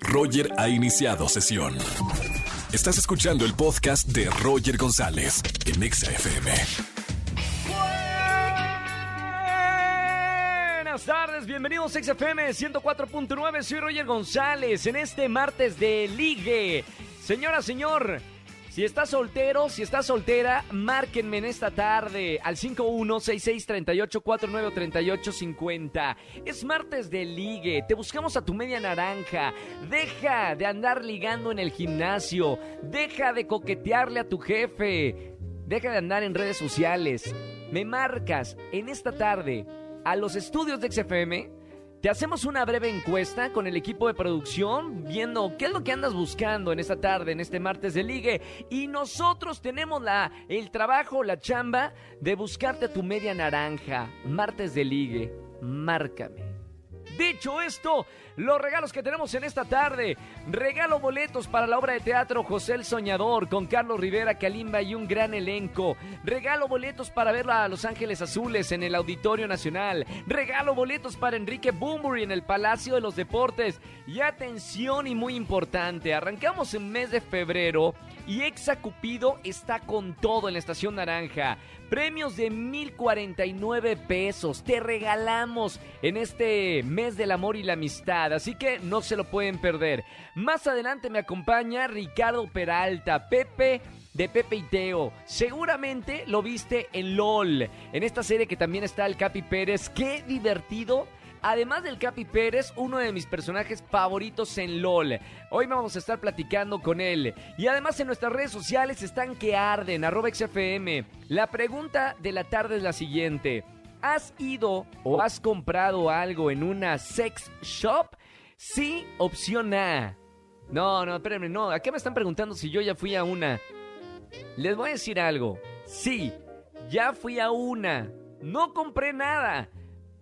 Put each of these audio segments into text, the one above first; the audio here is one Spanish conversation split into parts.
Roger ha iniciado sesión. Estás escuchando el podcast de Roger González en Exa FM. Buenas tardes, bienvenidos a XFM 104.9, soy Roger González en este martes de ligue. Señora, señor, si estás soltero, si estás soltera, márquenme en esta tarde al 516638493850. Es martes de ligue, te buscamos a tu media naranja. Deja de andar ligando en el gimnasio, deja de coquetearle a tu jefe, deja de andar en redes sociales. Me marcas en esta tarde a los estudios de XFM. Te hacemos una breve encuesta con el equipo de producción, viendo qué es lo que andas buscando en esta tarde, en este martes de ligue. Y nosotros tenemos la, el trabajo, la chamba de buscarte tu media naranja. Martes de ligue, márcame. Dicho esto, los regalos que tenemos en esta tarde. Regalo boletos para la obra de teatro José el Soñador con Carlos Rivera, Kalimba y un gran elenco. Regalo boletos para ver a Los Ángeles Azules en el Auditorio Nacional. Regalo boletos para Enrique Boombury en el Palacio de los Deportes. Y atención y muy importante, arrancamos en mes de febrero y Exa Cupido está con todo en la Estación Naranja. Premios de 1049 pesos. Te regalamos en este mes del amor y la amistad. Así que no se lo pueden perder. Más adelante me acompaña Ricardo Peralta, Pepe de Pepe y Teo. Seguramente lo viste en LOL. En esta serie que también está el Capi Pérez. Qué divertido Además del Capi Pérez, uno de mis personajes favoritos en LOL. Hoy vamos a estar platicando con él. Y además en nuestras redes sociales están que arden, arroba XFM. La pregunta de la tarde es la siguiente. ¿Has ido o has comprado algo en una sex shop? Sí, opción A. No, no, espérenme, no. ¿A qué me están preguntando si yo ya fui a una? Les voy a decir algo. Sí, ya fui a una. No compré nada.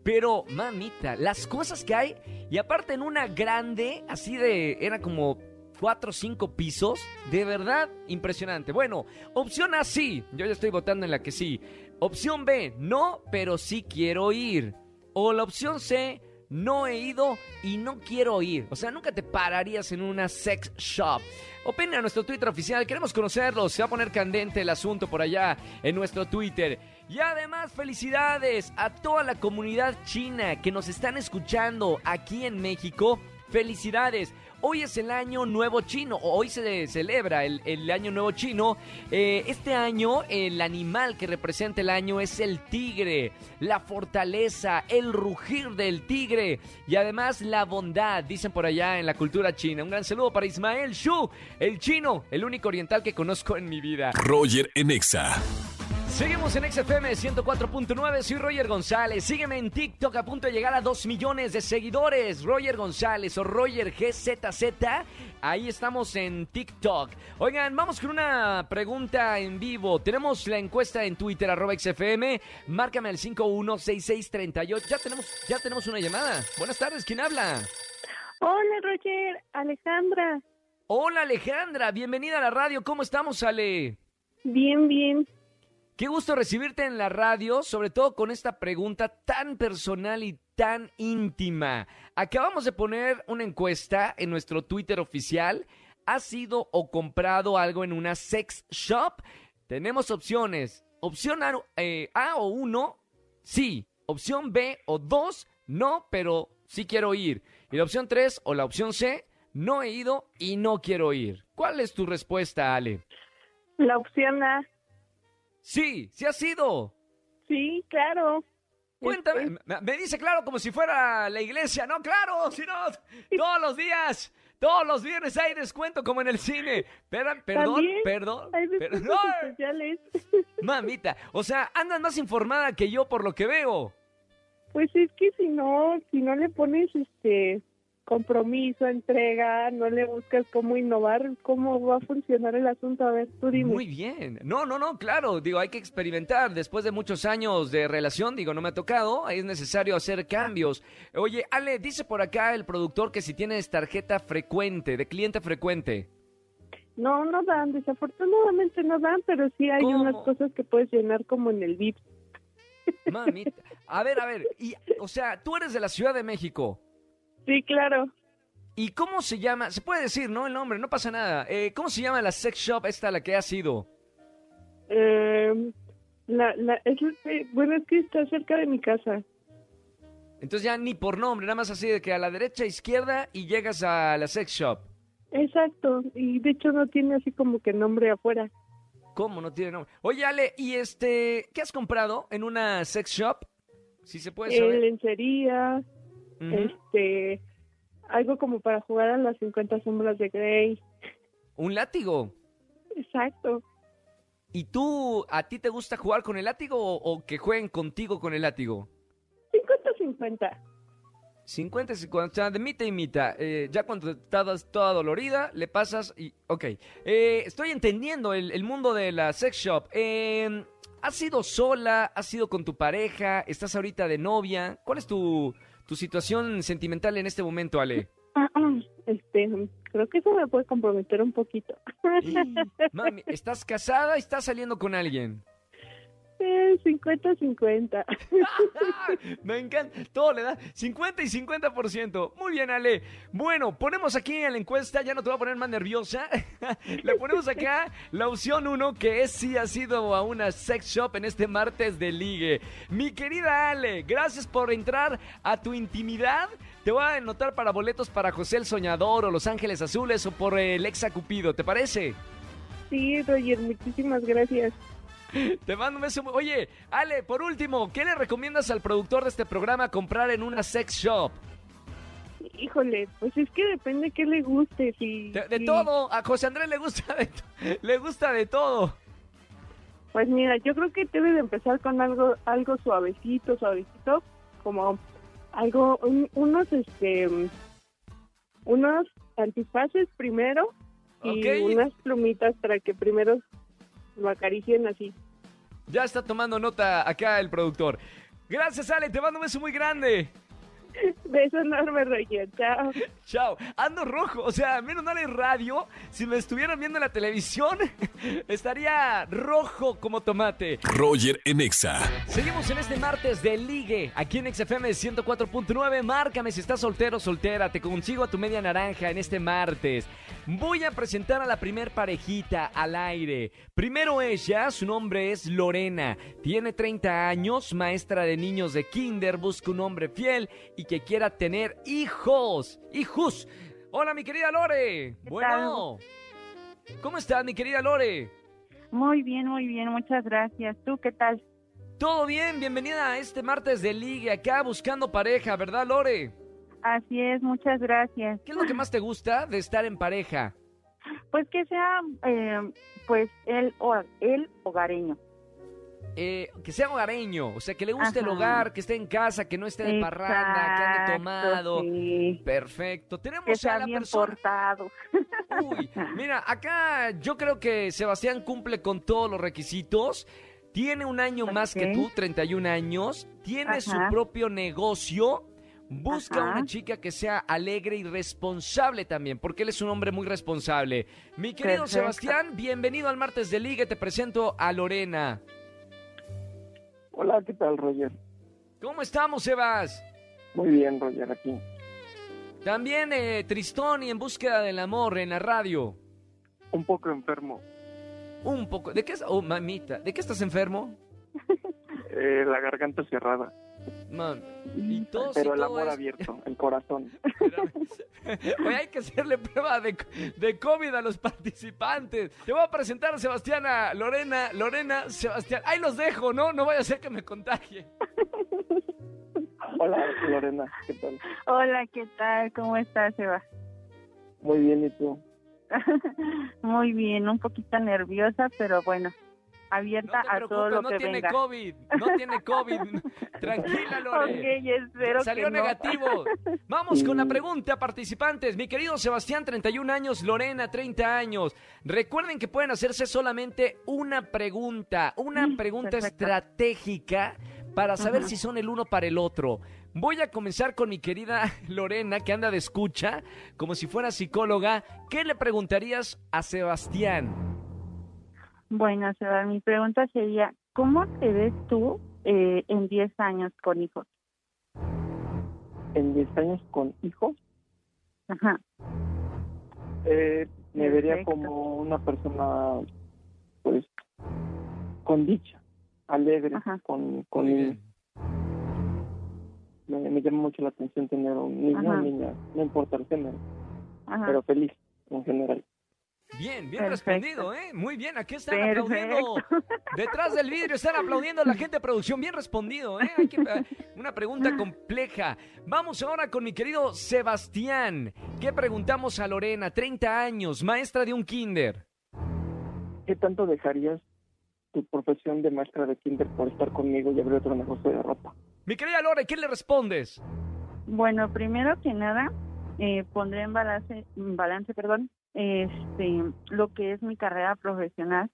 Pero, mamita, las cosas que hay, y aparte en una grande, así de, era como cuatro o cinco pisos, de verdad impresionante. Bueno, opción A sí, yo ya estoy votando en la que sí. Opción B, no, pero sí quiero ir. O la opción C, no he ido y no quiero ir. O sea, nunca te pararías en una sex shop. Opina nuestro Twitter oficial, queremos conocerlo. Se va a poner candente el asunto por allá en nuestro Twitter. Y además, felicidades a toda la comunidad china que nos están escuchando aquí en México. Felicidades. Hoy es el año nuevo chino, hoy se celebra el, año nuevo chino. Eh, este año el animal que representa el año es el tigre, la fortaleza, el rugir del tigre y además la bondad, dicen por allá en la cultura china. Un gran saludo para Ismael Shu, el chino, el único oriental que conozco en mi vida. Roger Enexa. Seguimos en XFM 104.9, soy Roger González. Sígueme en TikTok a punto de llegar a 2 millones de seguidores. Roger González o Roger GZZ. Ahí estamos en TikTok. Oigan, vamos con una pregunta en vivo. Tenemos la encuesta en Twitter, arroba XFM. Márcame al 516638. Ya tenemos, ya tenemos una llamada. Buenas tardes, ¿quién habla? Hola, Roger. Alejandra. Hola, Alejandra. Bienvenida a la radio. ¿Cómo estamos, Ale? Bien, bien. Qué gusto recibirte en la radio, sobre todo con esta pregunta tan personal y tan íntima. Acabamos de poner una encuesta en nuestro Twitter oficial. ¿Has ido o comprado algo en una sex shop? Tenemos opciones. Opción A, eh, A o 1, sí. Opción B o 2, no, pero sí quiero ir. Y la opción 3 o la opción C, no he ido y no quiero ir. ¿Cuál es tu respuesta, Ale? La opción A. Sí, sí ha sido. Sí, claro. Cuéntame, Este, me dice claro como si fuera la iglesia, no, claro, si no, todos los días, todos los viernes hay descuento como en el cine. Perdón, perdón, Hay perdón. especiales. Mamita, o sea, andas más informada que yo por lo que veo. Pues es que si no, si no le pones este compromiso, entrega, no le buscas cómo innovar, cómo va a funcionar el asunto. A ver, tú dime. Muy bien. No, no, no, claro. Digo, hay que experimentar. Después de muchos años de relación, digo, no me ha tocado, es necesario hacer cambios. Oye, Ale, dice por acá el productor que si tienes tarjeta frecuente, de cliente frecuente. No, no dan, desafortunadamente no dan, pero sí hay ¿Cómo? unas cosas que puedes llenar como en el VIP. Mamita. A ver, a ver. Y, o sea, tú eres de la Ciudad de México. Sí, claro. ¿Y cómo se llama? Se puede decir, ¿no? El nombre, no pasa nada. Eh, ¿Cómo se llama la sex shop esta a la que has ido? Eh, la, la, es, bueno, es que está cerca de mi casa. Entonces ya ni por nombre, nada más así de que a la derecha, izquierda y llegas a la sex shop. Exacto, y de hecho no tiene así como que nombre afuera. ¿Cómo no tiene nombre? Oye, Ale, ¿y este, qué has comprado en una sex shop? Si se puede Eh, saber. Este, algo como para jugar a las 50 sombras de Grey. Un látigo. Exacto. ¿Y tú, a ti te gusta jugar con el látigo o, o que jueguen contigo con el látigo? 50-50. 50 y 50, o sea, de mitad y mitad. Eh, ya cuando estás toda dolorida, le pasas y... Ok, Eh, estoy entendiendo el, el mundo de la sex shop. Eh, ¿Has ido sola? ¿Has ido con tu pareja? ¿Estás ahorita de novia? ¿Cuál es tu, tu situación sentimental en este momento, Ale? Este, creo que eso me puede comprometer un poquito. Mami, ¿estás casada y estás saliendo con alguien? Eh, 50-50. Me encanta, todo le da 50 y 50%. Muy bien, Ale. Bueno, ponemos aquí en la encuesta, ya no te voy a poner más nerviosa. Le ponemos acá la opción 1, que es si has ido a una sex shop en este martes de ligue. Mi querida Ale, gracias por entrar a tu intimidad. Te voy a anotar para boletos para José el Soñador o Los Ángeles Azules o por el Exa Cupido, ¿te parece? Sí, Roger, muchísimas gracias. Te mando un beso. Oye, Ale, por último, ¿qué le recomiendas al productor de este programa comprar en una sex shop? Híjole, pues es que depende qué le guste. Si, De, de si- todo, a José Andrés le gusta de, to- le gusta de todo. Pues mira, yo creo que debe de empezar con algo algo suavecito, suavecito, como algo, un- unos, este, unos antifaces primero y unas plumitas para que primero lo acaricien así. Ya está tomando nota acá el productor. Gracias, Ale, te mando un beso muy grande. Beso enorme, Roger. Chao. Chao. Ando rojo, o sea, menos mal en radio. Si me estuvieran viendo en la televisión, estaría rojo como tomate. Roger en Exa. Seguimos en este martes de ligue, aquí en XFM 104.9. Márcame si estás soltero o soltera, te consigo a tu media naranja en este martes. Voy a presentar a la primer parejita al aire. Primero ella, su nombre es Lorena. Tiene 30 años, maestra de niños de kinder, busca un hombre fiel y que quiera tener hijos. Hijos. Hola, mi querida Lore. ¿Qué Bueno. ¿Cómo estás, mi querida Lore? Muy bien, muy bien, muchas gracias. ¿Tú qué tal? Todo bien, bienvenida a este martes de ligue acá buscando pareja, ¿verdad, Lore? Así es, muchas gracias. ¿Qué es lo que más te gusta de estar en pareja? Pues que sea, eh, pues, el, o, el hogareño. Eh, que sea hogareño, o sea, que le guste el hogar, que esté en casa, que no esté de parranda, que ande tomado. sí. Perfecto. Que Tenemos a la bien persona. portado. Uy, mira, acá yo creo que Sebastián cumple con todos los requisitos. Tiene un año más que tú, 31 años. Tiene su propio negocio. Busca Ajá. una chica que sea alegre y responsable también, porque él es un hombre muy responsable. Mi querido Perfecto. Sebastián, bienvenido al martes de Liga. Te presento a Lorena. Hola, ¿qué tal, Roger? ¿Cómo estamos, Sebas? Muy bien, Roger, aquí. También eh, Tristón y en búsqueda del amor en la radio. Un poco enfermo. Un poco. ¿De qué es? Oh, mamita. ¿De qué estás enfermo? Eh, la garganta cerrada. Y y Pero el todo amor abierto, el corazón. Oye, hay que hacerle prueba de, de COVID a los participantes. Te voy a presentar a Sebastián, a Lorena, Lorena, Sebastián. Ahí los dejo, ¿no? No vaya a ser que me contagie. Hola, Lorena, ¿qué tal? Hola, ¿qué tal? ¿Cómo estás, Eva? Muy bien, ¿y tú? muy bien, un poquito nerviosa, pero bueno, No abierta te a todo lo no que tiene venga. COVID. No tiene COVID. Tranquila, Lore. Ok, espero Salió que no. negativo. Vamos con la pregunta, participantes. Mi querido Sebastián, 31 años, Lorena, 30 años. Recuerden que pueden hacerse solamente una pregunta, una Mm, pregunta perfecto. estratégica para saber Ajá. si son el uno para el otro. Voy a comenzar con mi querida Lorena, que anda de escucha, como si fuera psicóloga. ¿Qué le preguntarías a Sebastián? Bueno, Seba, mi pregunta sería, ¿cómo te ves tú eh, en 10 años con hijos? ¿En 10 años con hijos? Ajá. Eh, me vería como una persona, pues, con dicha, alegre, Ajá. con, con. Me, me llama mucho la atención tener un niño o niña, no importa el género, Ajá. pero feliz en general. Bien, bien Perfecto. respondido, ¿eh? Muy bien, aquí están Perfecto. aplaudiendo. Detrás del vidrio están aplaudiendo la gente de producción. Bien respondido, ¿eh? Hay que- una pregunta compleja. Vamos ahora con mi querido Sebastián. ¿Qué preguntamos a Lorena? 30 años, maestra de un kinder. ¿Qué tanto dejarías tu profesión de maestra de kinder por estar conmigo y abrir otro negocio de ropa? Mi querida Lore, ¿qué le respondes? Bueno, primero que nada, eh, pondré en balance, en balance, perdón, este, lo que es mi carrera profesional,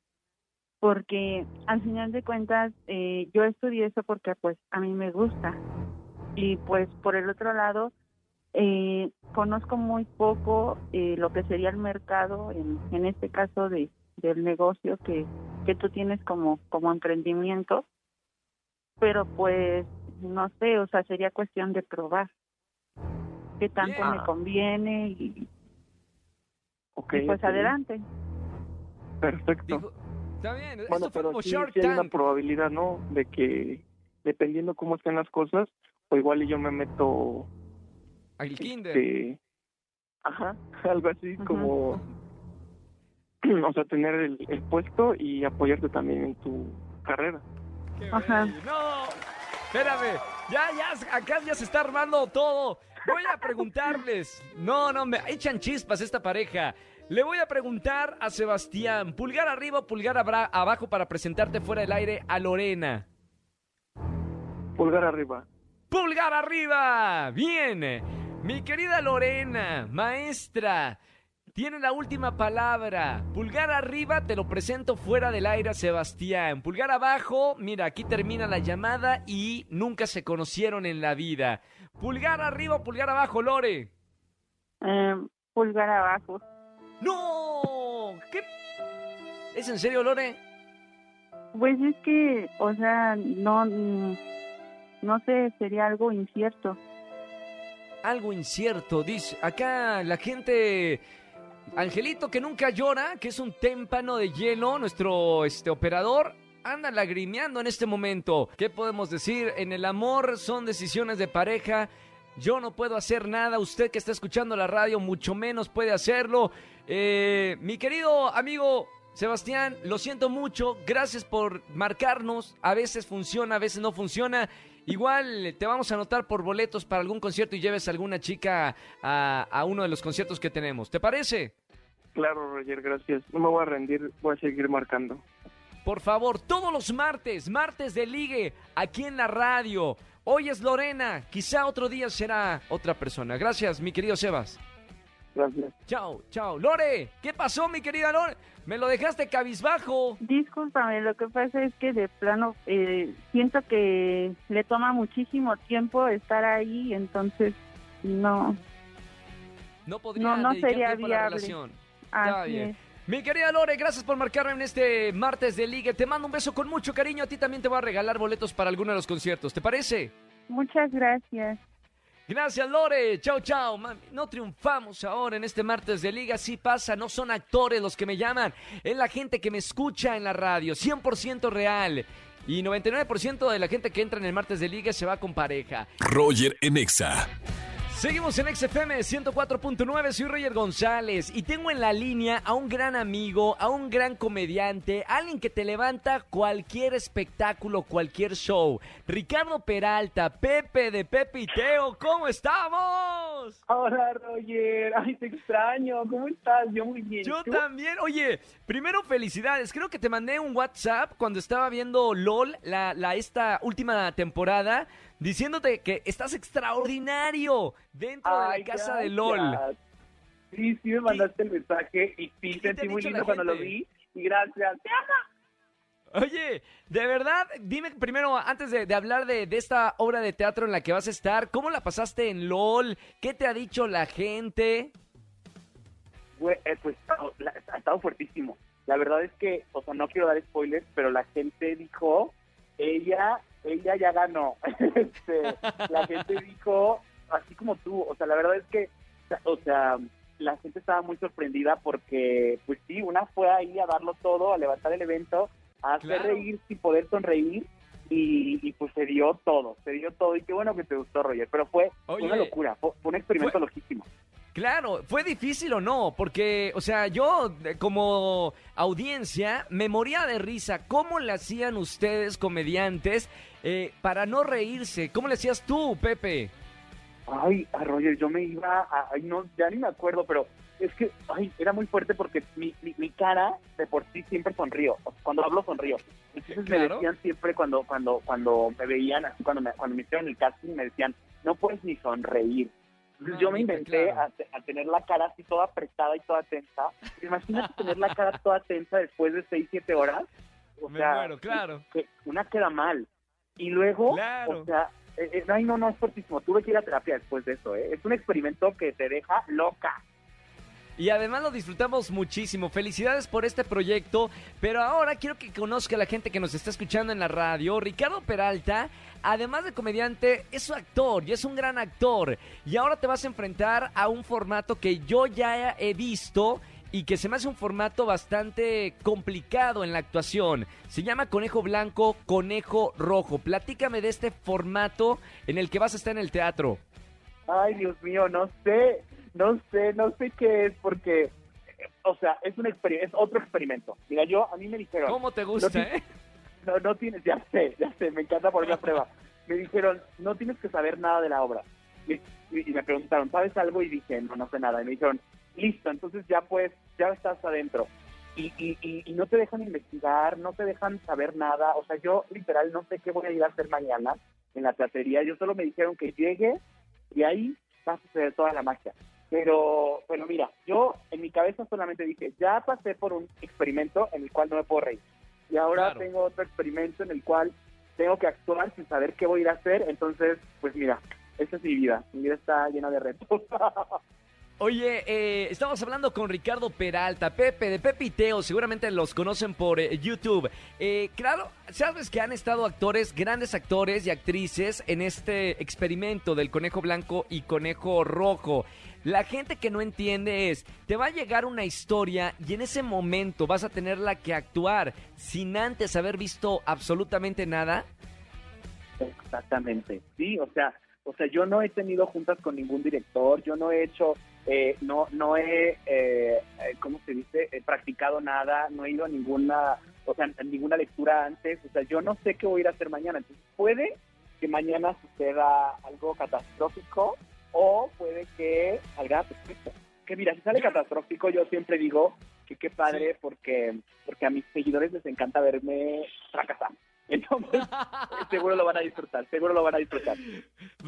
porque al final de cuentas eh, yo estudié eso porque pues a mí me gusta. Y pues por el otro lado eh, conozco muy poco eh, lo que sería el mercado en, en este caso de del negocio que, que tú tienes como como emprendimiento. Pero pues no sé o sea sería cuestión de probar qué tanto me conviene y, Ok, y pues ok, adelante Perfecto. Dijo, está bien, Bueno, esto fue pero como sí, Shark sí hay una probabilidad, ¿no? De que dependiendo cómo estén las cosas, o igual y yo me meto, Al kinder. este, ajá, algo así como, o sea, tener el, el puesto y apoyarte también en tu carrera. Qué Ajá. bello. No, espérame. Ya, ya, acá ya se está armando todo. Voy a preguntarles. No, no, me echan chispas esta pareja. Le voy a preguntar a Sebastián, pulgar arriba o pulgar abra- abajo para presentarte fuera del aire a Lorena. Pulgar arriba. Pulgar arriba. Bien. Mi querida Lorena, maestra, tiene la última palabra. Pulgar arriba, te lo presento fuera del aire a Sebastián. Pulgar abajo, mira, aquí termina la llamada y nunca se conocieron en la vida. Pulgar arriba o pulgar abajo, Lore. Eh, pulgar abajo ¡No! ¿Qué? ¿Es en serio, Lore? Pues es que, o sea, no, no sé, sería algo incierto. Algo incierto, dice. Acá la gente. Angelito que nunca llora, que es un témpano de hielo, nuestro este, operador, anda lagrimeando en este momento. ¿Qué podemos decir? En el amor son decisiones de pareja. Yo no puedo hacer nada. Usted que está escuchando la radio, mucho menos puede hacerlo. Eh, mi querido amigo Sebastián, lo siento mucho. Gracias por marcarnos. A veces funciona, a veces no funciona. Igual te vamos a anotar por boletos para algún concierto y lleves a alguna chica a, a uno de los conciertos que tenemos. ¿Te parece? Claro, Roger, gracias. No me voy a rendir, voy a seguir marcando. Por favor, todos los martes, martes de ligue, aquí en la radio. Hoy es Lorena, quizá otro día será otra persona. Gracias, mi querido Sebas. Gracias. Chao, chao. Lore, ¿qué pasó, mi querida Lore? Me lo dejaste cabizbajo. Discúlpame, lo que pasa es que de plano eh, siento que le toma muchísimo tiempo estar ahí, entonces no, No podría No, no sería tiempo a la viable. relación. Está así bien. es. Mi querida Lore, gracias por marcarme en este martes de ligue. Te mando un beso con mucho cariño. A ti también te voy a regalar boletos para alguno de los conciertos. ¿Te parece? Muchas gracias. Gracias, Lore. Chao, chao. Mami, no triunfamos ahora en este martes de liga. Sí pasa, no son actores los que me llaman. Es la gente que me escucha en la radio. 100% real. Y 99% de la gente que entra en el martes de liga se va con pareja. Roger en Exa. Seguimos en XFM 104.9, soy Roger González y tengo en la línea a un gran amigo, a un gran comediante, alguien que te levanta cualquier espectáculo, cualquier show. Ricardo Peralta, Pepe de Pepe y Teo, ¿cómo estamos? Hola Roger, ay te extraño, ¿cómo estás? Yo muy bien. Yo ¿Tú? también, oye, primero felicidades, creo que te mandé un WhatsApp cuando estaba viendo LOL, la, la esta última temporada, diciéndote que estás extraordinario dentro de la casa de. LOL. Sí, sí me mandaste el mensaje y ¿Qué sí sentí muy lindo cuando lo vi y gracias. Te amo. Oye, de verdad, dime primero, antes de, de hablar de, de esta obra de teatro en la que vas a estar, ¿cómo la pasaste en LOL? ¿Qué te ha dicho la gente? Eh, pues la- ha estado fuertísimo. La verdad es que, o sea, no quiero dar spoilers, pero la gente dijo, ella, ella ya ganó. Este, la gente dijo, así como tú, o sea, la verdad es que o sea, la gente estaba muy sorprendida porque, pues sí, una fue ahí a darlo todo, a levantar el evento, a hacer Claro. reír sin poder sonreír. Y, y, pues se dio todo, se dio todo. Y qué bueno que te gustó, Roger. Pero fue Oye. una locura, fue, un experimento Fue- loquísimo. Claro, ¿fue difícil o no? Porque, o sea, yo eh, como audiencia me moría de risa. ¿Cómo le hacían ustedes, comediantes, eh, para no reírse? ¿Cómo le hacías tú, Pepe? Ay, a Roger, yo me iba a... Ay, no, ya ni me acuerdo, pero es que, ay, era muy fuerte porque mi, mi, mi cara de por sí siempre sonrío. Cuando hablo sonrío. Entonces me decían siempre cuando cuando cuando me veían, cuando me, cuando me hicieron el casting, me decían, no puedes ni sonreír. Entonces yo me inventé claro. a, te- a tener la cara así toda apretada y toda tensa. Imagínate tener la cara toda tensa después de 6, 7 horas. O Me sea, muero, claro. que una queda mal. Y luego, Claro. o sea, eh, eh, ay, no, no, es fuertísimo. Tuve que ir a terapia después de eso, ¿eh? Es un experimento que te deja loca. Y además lo disfrutamos muchísimo. Felicidades por este proyecto. Pero ahora quiero que conozca la gente que nos está escuchando en la radio. Ricardo Peralta, además de comediante, es un actor y es un gran actor. Y ahora te vas a enfrentar a un formato que yo ya he visto y que se me hace un formato bastante complicado en la actuación. Se llama Conejo Blanco, Conejo Rojo. Platícame de este formato en el que vas a estar en el teatro. Ay, Dios mío, no sé, no sé, no sé qué es porque, o sea, es un es otro experimento. Mira, yo, a mí me dijeron, ¿Cómo te gusta, No, eh? no, no tienes, ya sé, ya sé, me encanta poner la prueba. Me dijeron, no tienes que saber nada de la obra. Y, me preguntaron, ¿sabes algo? Y dije, no, no sé nada. Y me dijeron, listo, entonces ya pues, ya estás adentro. Y, y, y, y no te dejan investigar, no te dejan saber nada. O sea, yo literal no sé qué voy a ir a hacer mañana en la teatería. Yo solo me dijeron que llegue y ahí va a suceder toda la magia. Pero, pero mira, yo en mi cabeza solamente dije, ya pasé por un experimento en el cual no me puedo reír. Y ahora Claro. tengo otro experimento en el cual tengo que actuar sin saber qué voy a ir a hacer. Entonces, pues mira, esa es mi vida. Mi vida está llena de retos. Oye, eh, estamos hablando con Ricardo Peralta, Pepe, de Pepe y Teo, seguramente los conocen por eh, YouTube. Eh, claro, sabes que han estado actores, grandes actores y actrices en este experimento del conejo blanco y conejo rojo. La gente que no entiende es, te va a llegar una historia y en ese momento vas a tenerla que actuar sin antes haber visto absolutamente nada. Exactamente, sí, o sea, o sea, yo no he tenido juntas con ningún director, yo no he hecho, eh, no, no he, eh, eh, ¿cómo se dice? Eh, practicado nada, no he ido a ninguna, o sea, a ninguna lectura antes, o sea, yo no sé qué voy a ir a hacer mañana, entonces puede que mañana suceda algo catastrófico o puede que salga perfecto. Que mira, si sale catastrófico, yo siempre digo que qué padre porque, porque a mis seguidores les encanta verme fracasar. Entonces, seguro lo van a disfrutar, seguro lo van a disfrutar.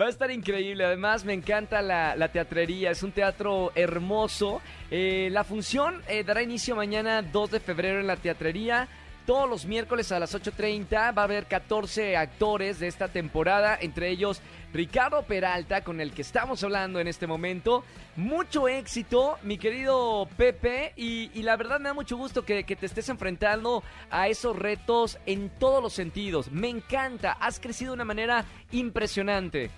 Va a estar increíble. Además, me encanta la, la teatrería. Es un teatro hermoso. Eh, la función eh, dará inicio mañana 2 de febrero en la teatrería. Todos los miércoles a las 8.30 va a haber 14 actores de esta temporada, entre ellos Ricardo Peralta, con el que estamos hablando en este momento. Mucho éxito, mi querido Pepe, y, la verdad me da mucho gusto que, te estés enfrentando a esos retos en todos los sentidos. Me encanta, has crecido de una manera impresionante.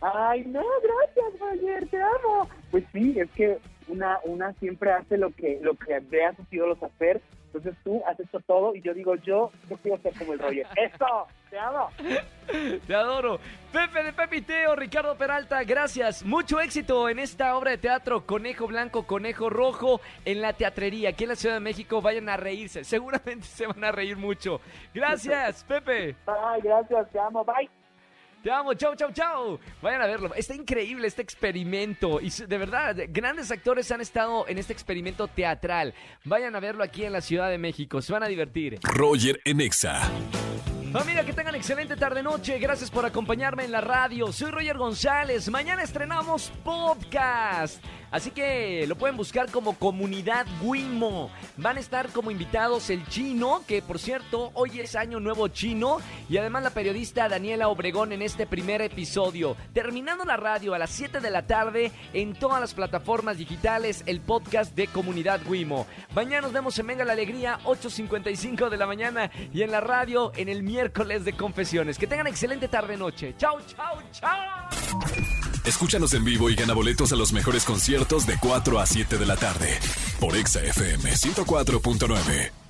Ay, no, gracias, Roger, te amo. Pues sí, es que una, una siempre hace lo que, lo que ve a sus hacer. Entonces tú has hecho todo y yo digo, yo, yo quiero ser como el Roger. ¡Eso! ¡Te amo! Te adoro. Pepe de Pepe y Teo, Ricardo Peralta, gracias. Mucho éxito en esta obra de teatro Conejo Blanco, Conejo Rojo en la teatrería aquí en la Ciudad de México. Vayan a reírse, seguramente se van a reír mucho. Gracias, Pepe. Ay, gracias, te amo, bye. Te amo, chau, chau, chau. Vayan a verlo. Está increíble este experimento. Y de verdad, grandes actores han estado en este experimento teatral. Vayan a verlo aquí en la Ciudad de México. Se van a divertir. Roger en Exa. Familia, que tengan excelente tarde-noche. Gracias por acompañarme en la radio. Soy Roger González. Mañana estrenamos podcast. Así que lo pueden buscar como Comunidad Wimo. Van a estar como invitados el chino, que por cierto, hoy es Año Nuevo Chino. Y además la periodista Daniela Obregón en este primer episodio. Terminando la radio a las 7 de la tarde en todas las plataformas digitales, el podcast de Comunidad Wimo. Mañana nos vemos en Venga la Alegría, 8.55 de la mañana. Y en la radio en el miércoles de confesiones. Que tengan excelente tarde-noche. Chau, chau, chau. Escúchanos en vivo y gana boletos a los mejores conciertos de 4 a 7 de la tarde por Exa FM 104.9.